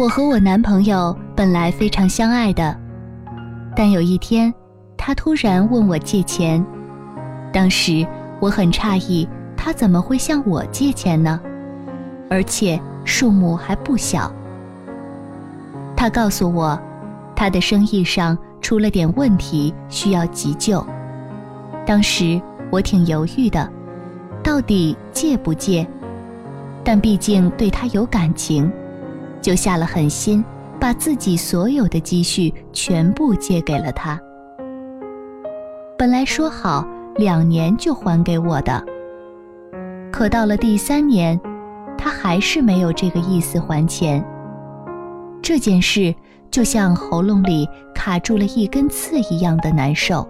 我和我男朋友本来非常相爱的，但有一天，他突然问我借钱。当时我很诧异，他怎么会向我借钱呢？而且数目还不小。他告诉我，他的生意上出了点问题，需要急救。当时我挺犹豫的，到底借不借？但毕竟对他有感情。就下了狠心，把自己所有的积蓄全部借给了他。本来说好两年就还给我的，可到了第三年，他还是没有这个意思还钱。这件事就像喉咙里卡住了一根刺一样的难受。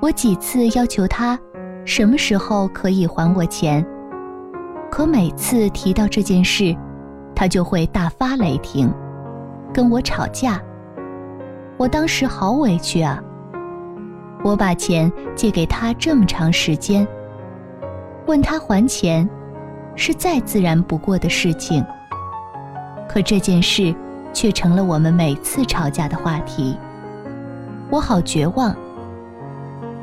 我几次要求他，什么时候可以还我钱，可每次提到这件事。他就会大发雷霆，跟我吵架。我当时好委屈啊！我把钱借给他这么长时间，问他还钱，是再自然不过的事情。可这件事却成了我们每次吵架的话题。我好绝望，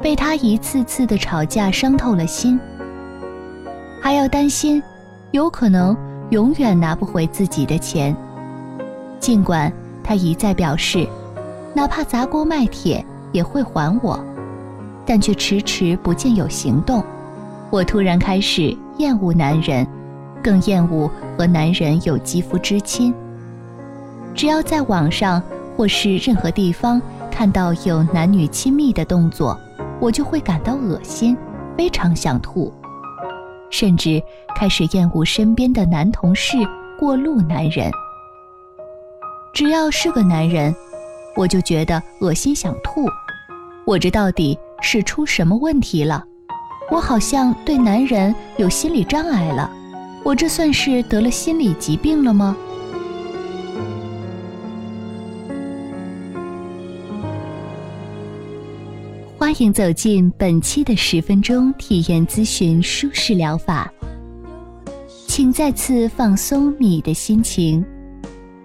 被他一次次的吵架伤透了心，还要担心，有可能。永远拿不回自己的钱，尽管他一再表示，哪怕砸锅卖铁也会还我，但却迟迟不见有行动。我突然开始厌恶男人，更厌恶和男人有肌肤之亲。只要在网上或是任何地方看到有男女亲密的动作，我就会感到恶心，非常想吐。甚至开始厌恶身边的男同事、过路男人。只要是个男人，我就觉得恶心想吐。我这到底是出什么问题了？我好像对男人有心理障碍了。我这算是得了心理疾病了吗？欢迎走进本期的十分钟体验咨询舒适疗法。请再次放松你的心情，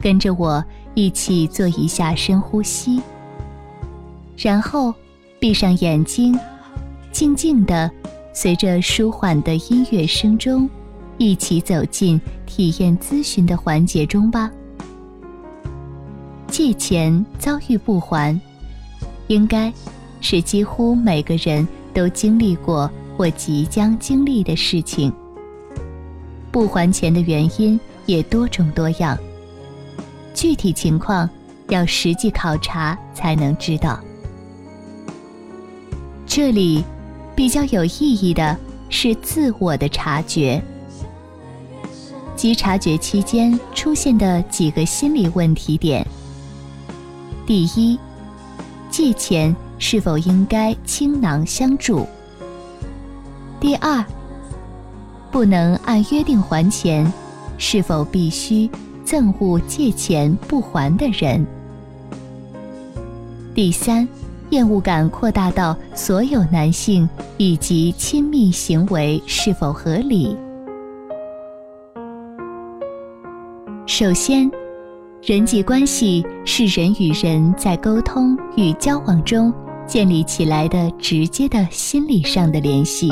跟着我一起做一下深呼吸，然后闭上眼睛，静静的随着舒缓的音乐声中，一起走进体验咨询的环节中吧。借钱遭遇不还，应该。是几乎每个人都经历过或即将经历的事情。不还钱的原因也多种多样，具体情况要实际考察才能知道。这里比较有意义的是自我的察觉，即察觉期间出现的几个心理问题点。第一，借钱。是否应该倾囊相助？第二，不能按约定还钱，是否必须憎恶借钱不还的人？第三，厌恶感扩大到所有男性以及亲密行为是否合理？首先，人际关系是人与人在沟通与交往中。建立起来的直接的心理上的联系。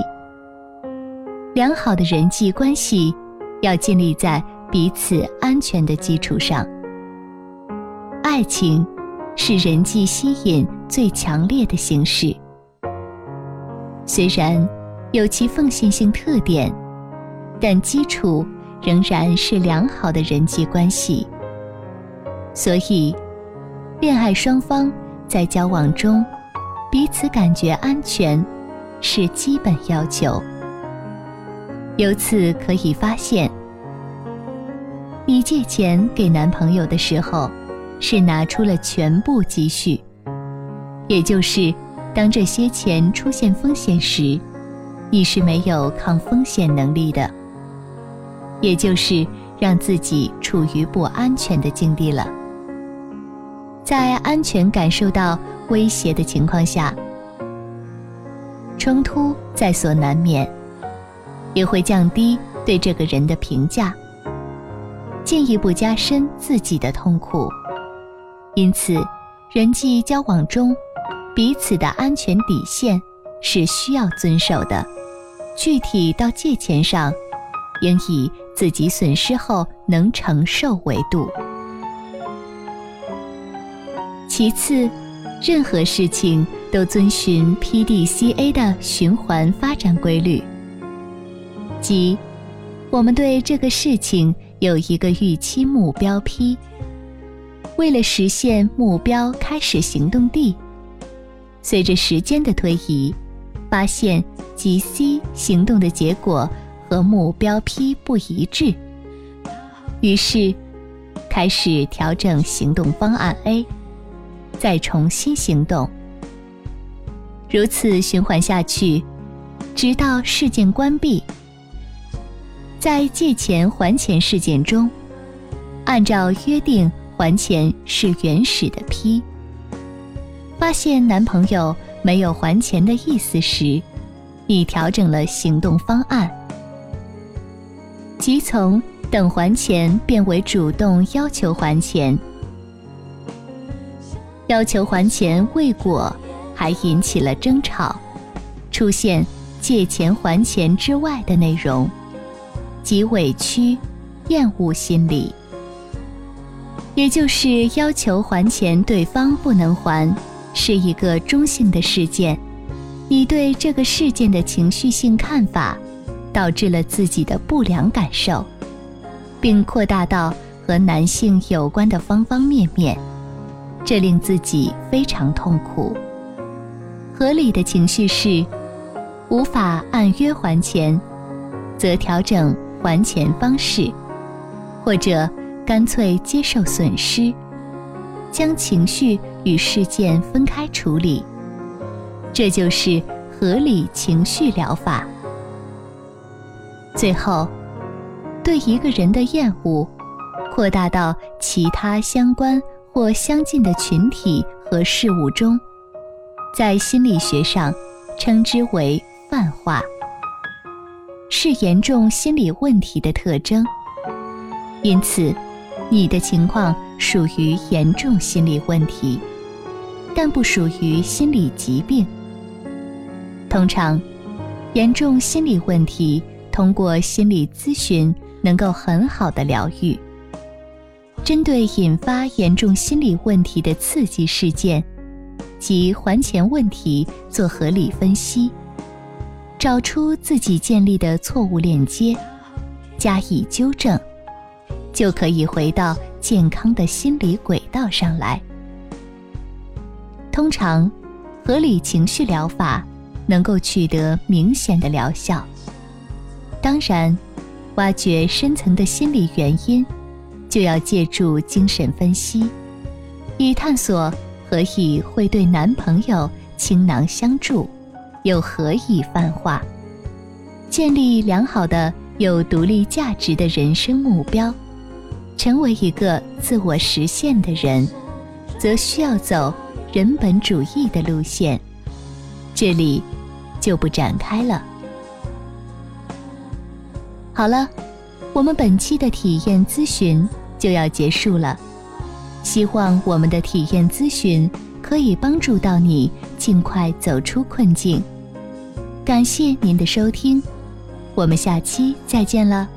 良好的人际关系要建立在彼此安全的基础上。爱情是人际吸引最强烈的形式，虽然有其奉献性特点，但基础仍然是良好的人际关系。所以，恋爱双方在交往中。彼此感觉安全，是基本要求。由此可以发现，你借钱给男朋友的时候，是拿出了全部积蓄，也就是当这些钱出现风险时，你是没有抗风险能力的，也就是让自己处于不安全的境地了。在安全感受到。威胁的情况下，冲突在所难免，也会降低对这个人的评价。进一步加深自己的痛苦。因此，人际交往中，彼此的安全底线是需要遵守的。具体到借钱上，应以自己损失后能承受为度。其次，任何事情都遵循 PDCA 的循环发展规律，即我们对这个事情有一个预期目标 P，为了实现目标开始行动 D，随着时间的推移，发现。即 C 行动的结果和目标 P 不一致，于是开始调整行动方案 A，再重新行动。如此循环下去，直到事件关闭。在借钱还钱事件中，按照约定还钱是原始的 P。发现男朋友没有还钱的意思时。已调整了行动方案，即从等还钱变为主动要求还钱，要求还钱未果，还引起了争吵，出现借钱还钱之外的内容，即委屈、厌恶心理，也就是要求还钱，对方不能还，是一个中性的事件。你对这个事件的情绪性看法，导致了自己的不良感受，并扩大到和男性有关的方方面面，这令自己非常痛苦。合理的情绪是，无法按约还钱，则调整还钱方式，或者干脆接受损失，将情绪与事件分开处理。这就是合理情绪疗法。最后，对一个人的厌恶，扩大到其他相关或相近的群体和事物中，在心理学上称之为泛化，是严重心理问题的特征。因此，你的情况属于严重心理问题，但不属于心理疾病。通常，严重心理问题通过心理咨询能够很好的疗愈。针对引发严重心理问题的刺激事件及还钱问题做合理分析，找出自己建立的错误链接，加以纠正，就可以回到健康的心理轨道上来。通常，合理情绪疗法。能够取得明显的疗效。当然，挖掘深层的心理原因，就要借助精神分析，以探索何以会对男朋友倾囊相助，又何以泛化。建立良好的、有独立价值的人生目标，成为一个自我实现的人，则需要走人本主义的路线。这里。就不展开了。好了，我们本期的体验咨询就要结束了。希望我们的体验咨询可以帮助到你尽快走出困境。感谢您的收听，我们下期再见了。